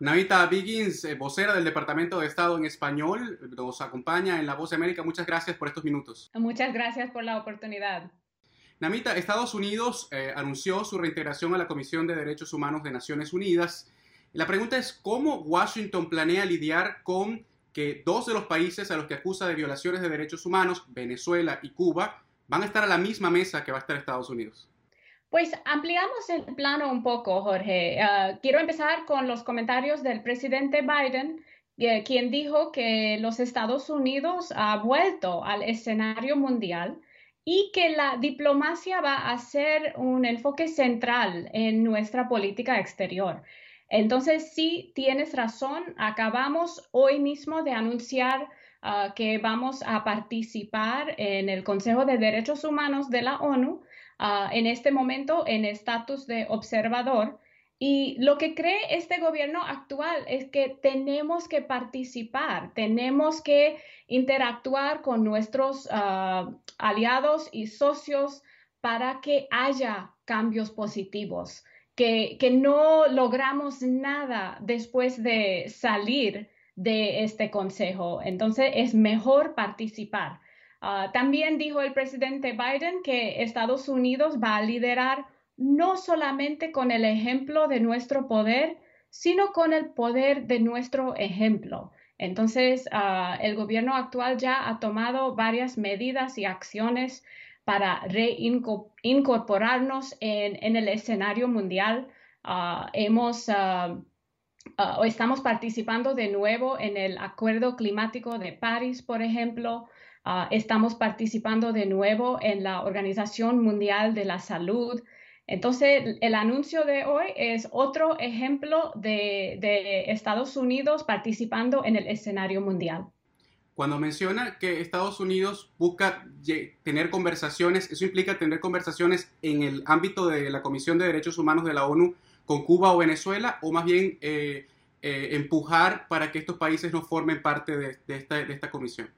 Navita Biggins, eh, vocera del Departamento de Estado en Español, nos acompaña en La Voz de América. Muchas gracias por estos minutos. Muchas gracias por la oportunidad. Namita, Estados Unidos eh, anunció su reintegración a la Comisión de Derechos Humanos de Naciones Unidas. La pregunta es cómo Washington planea lidiar con que dos de los países a los que acusa de violaciones de derechos humanos, Venezuela y Cuba, van a estar a la misma mesa que va a estar Estados Unidos. Pues ampliamos el plano un poco, Jorge. Ah, quiero empezar con los comentarios del presidente Biden, quien dijo que los Estados Unidos ha vuelto al escenario mundial y que la diplomacia va a ser un enfoque central en nuestra política exterior. Entonces, sí, tienes razón. Acabamos hoy mismo de anunciar ah, que vamos a participar en el Consejo de Derechos Humanos de la ONU, ah, en este momento en estatus de observador. Y lo que cree este gobierno actual es que tenemos que participar, tenemos que interactuar con nuestros ah, aliados y socios para que haya cambios positivos, que, que no logramos nada después de salir de este consejo. Entonces es mejor participar. Ah, también dijo el presidente Biden que Estados Unidos va a liderar no solamente con el ejemplo de nuestro poder, sino con el poder de nuestro ejemplo. Entonces, ah, el gobierno actual ya ha tomado varias medidas y acciones para reincorporarnos en, el escenario mundial. Ah, hemos o estamos participando de nuevo en el Acuerdo Climático de París, por ejemplo. estamos participando de nuevo en la Organización Mundial de la Salud. Entonces, el anuncio de hoy es otro ejemplo de, Estados Unidos participando en el escenario mundial. Cuando menciona que Estados Unidos busca tener conversaciones, ¿eso implica tener conversaciones en el ámbito de la Comisión de Derechos Humanos de la ONU con Cuba o Venezuela, o más bien eh, eh, empujar para que estos países no formen parte de esta comisión?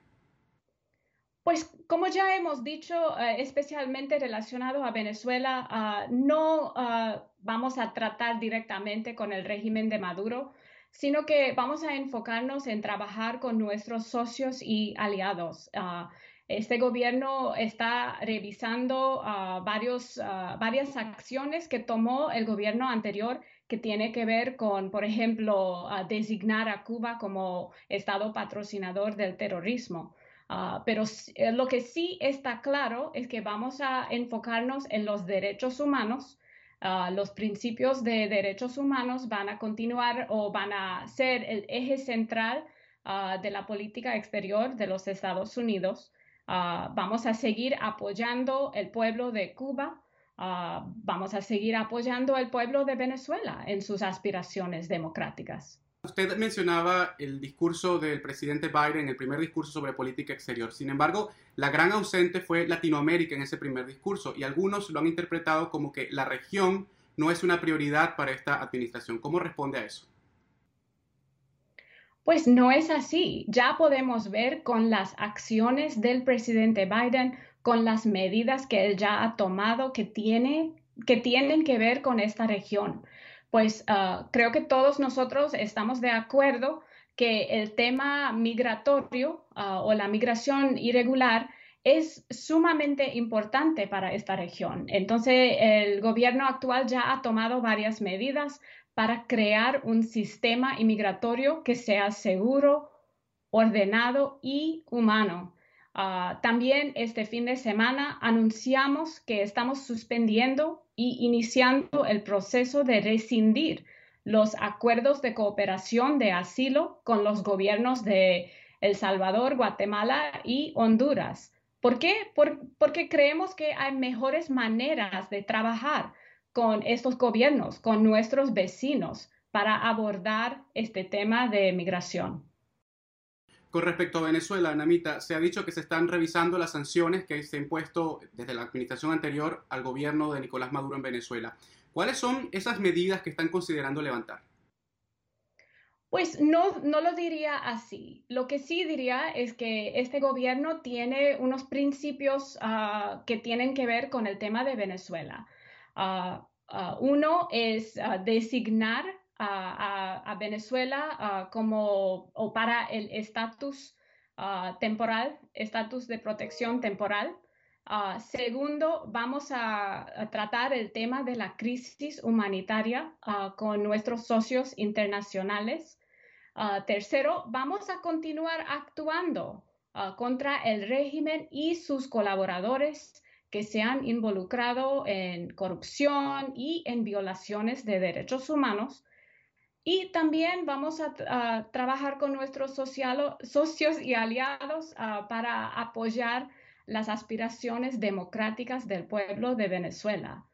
Pues como ya hemos dicho, eh, especialmente relacionado a Venezuela, ah, no ah, vamos a tratar directamente con el régimen de Maduro, sino que vamos a enfocarnos en trabajar con nuestros socios y aliados. Ah, este gobierno está revisando varios, varias acciones que tomó el gobierno anterior que tiene que ver con, por ejemplo, designar a Cuba como Estado patrocinador del terrorismo. Ah, pero eh, lo que sí está claro es que vamos a enfocarnos en los derechos humanos. Ah, los principios de derechos humanos van a continuar o van a ser el eje central ah, de la política exterior de los Estados Unidos. Vamos a seguir apoyando el pueblo de Cuba. vamos a seguir apoyando el pueblo de Venezuela en sus aspiraciones democráticas. Usted mencionaba el discurso del presidente Biden, el primer discurso sobre política exterior. Sin embargo, la gran ausente fue Latinoamérica en ese primer discurso y algunos lo han interpretado como que la región no es una prioridad para esta administración. ¿Cómo responde a eso? Pues no es así. Ya podemos ver con las acciones del presidente Biden, con las medidas que él ya ha tomado que, tiene, que tienen que ver con esta región pues ah, creo que todos nosotros estamos de acuerdo que el tema migratorio ah, o la migración irregular es sumamente importante para esta región. Entonces, el gobierno actual ya ha tomado varias medidas para crear un sistema inmigratorio que sea seguro, ordenado y humano. Ah, también este fin de semana anunciamos que estamos suspendiendo y iniciando el proceso de rescindir los acuerdos de cooperación de asilo con los gobiernos de El Salvador, Guatemala y Honduras. ¿Por qué? porque creemos que hay mejores maneras de trabajar con estos gobiernos, con nuestros vecinos, para abordar este tema de migración. Con respecto a Venezuela, Namita, se ha dicho que se están revisando las sanciones que se han impuesto desde la administración anterior al gobierno de Nicolás Maduro en Venezuela. ¿Cuáles son esas medidas que están considerando levantar? Pues no, no lo diría así. Lo que sí diría es que este gobierno tiene unos principios ah, que tienen que ver con el tema de Venezuela. Ah, ah, uno es designar a, Venezuela como o para el estatus temporal, estatus de protección temporal. segundo, vamos a, tratar el tema de la crisis humanitaria con nuestros socios internacionales. Tercero, vamos a continuar actuando contra el régimen y sus colaboradores que se han involucrado en corrupción y en violaciones de derechos humanos. Y también vamos a, trabajar con nuestros socios y aliados ah, para apoyar las aspiraciones democráticas del pueblo de Venezuela.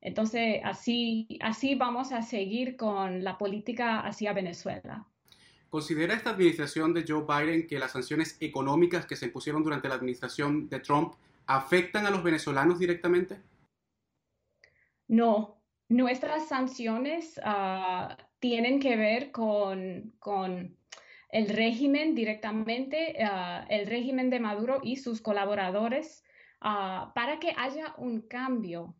Entonces, así, así vamos a seguir con la política hacia Venezuela. ¿Considera esta administración de Joe Biden que las sanciones económicas que se impusieron durante la administración de Trump afectan a los venezolanos directamente? No, nuestras sanciones ah, tienen que ver con, el régimen directamente, ah, el régimen de Maduro y sus colaboradores, ah, para que haya un cambio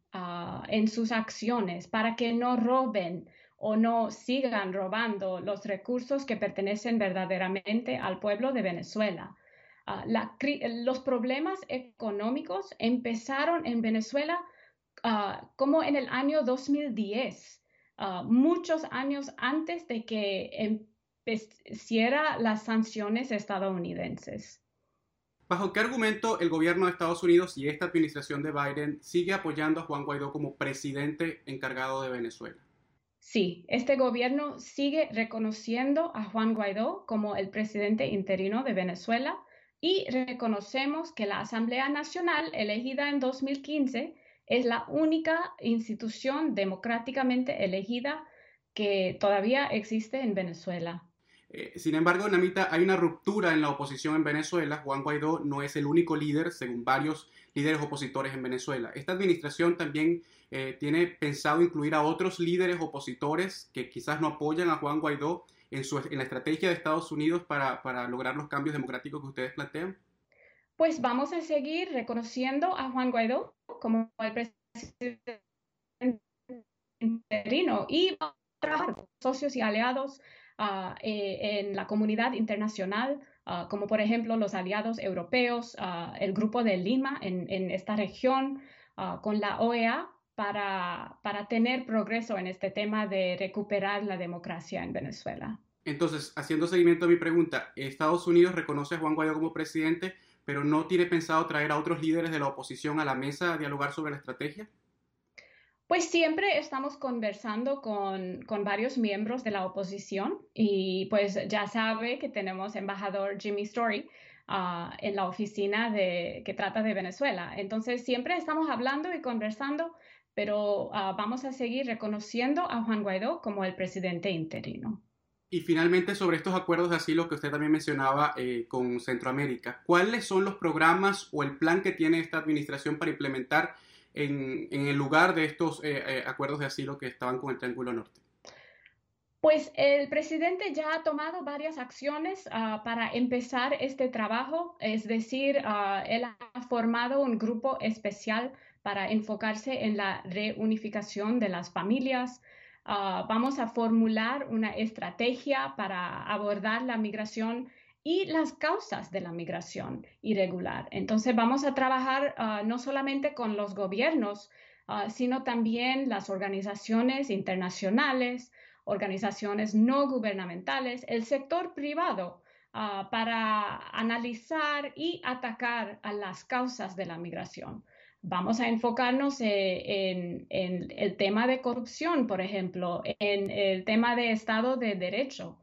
en sus acciones, para que no roben o no sigan robando los recursos que pertenecen verdaderamente al pueblo de Venezuela. Ah, los problemas económicos empezaron en Venezuela ah, como en el año 2010, ah, muchos años antes de que empezara las sanciones estadounidenses. ¿Bajo qué argumento el gobierno de Estados Unidos y esta administración de Biden sigue apoyando a Juan Guaidó como presidente encargado de Venezuela? Sí, este gobierno sigue reconociendo a Juan Guaidó como el presidente interino de Venezuela y reconocemos que la Asamblea Nacional elegida en 2015 es la única institución democráticamente elegida que todavía existe en Venezuela. Eh, sin embargo, Namita, hay una ruptura en la oposición en Venezuela. Juan Guaidó no es el único líder, según varios líderes opositores en Venezuela. Esta administración también eh, tiene pensado incluir a otros líderes opositores que quizás no apoyan a Juan Guaidó en, la estrategia de Estados Unidos para, para lograr los cambios democráticos que ustedes plantean? Pues vamos a seguir reconociendo a Juan Guaidó como el presidente interino y trabajar con socios y aliados uh, en la comunidad internacional, uh, como por ejemplo los aliados europeos, uh, el Grupo de Lima en, en esta región, con la OEA, para, para tener progreso en este tema de recuperar la democracia en Venezuela. Entonces, haciendo seguimiento a mi pregunta, Estados Unidos reconoce a Juan Guaidó como presidente, pero no tiene pensado traer a otros líderes de la oposición a la mesa a dialogar sobre la estrategia? Pues siempre estamos conversando con, con, varios miembros de la oposición y pues ya sabe que tenemos embajador Jimmy Story ah, en la oficina que trata de Venezuela. Entonces siempre estamos hablando y conversando pero ah, vamos a seguir reconociendo a Juan Guaidó como el presidente interino. Y finalmente, sobre estos acuerdos de asilo que usted también mencionaba eh, con Centroamérica, ¿cuáles son los programas o el plan que tiene esta administración para implementar en, el lugar de estos eh, eh, acuerdos de asilo que estaban con el Triángulo Norte? Pues el presidente ya ha tomado varias acciones ah, para empezar este trabajo, es decir, ah, él ha formado un grupo especial para enfocarse en la reunificación de las familias. Ah, vamos a formular una estrategia para abordar la migración y las causas de la migración irregular. Entonces vamos a trabajar ah, no solamente con los gobiernos, ah, sino también las organizaciones internacionales, organizaciones no gubernamentales, el sector privado, para analizar y atacar a las causas de la migración vamos a enfocarnos eh, en, el tema de corrupción, por ejemplo, en el tema de Estado de Derecho.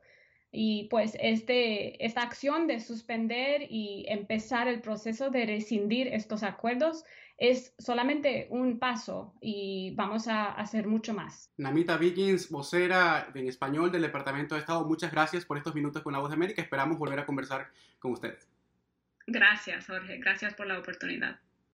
Y pues este, esta acción de suspender y empezar el proceso de rescindir estos acuerdos es solamente un paso y vamos a hacer mucho más. Namita Vikings, vocera en español del Departamento de Estado, muchas gracias por estos minutos con la Voz de América. Esperamos volver a conversar con usted. Gracias, Jorge. Gracias por la oportunidad.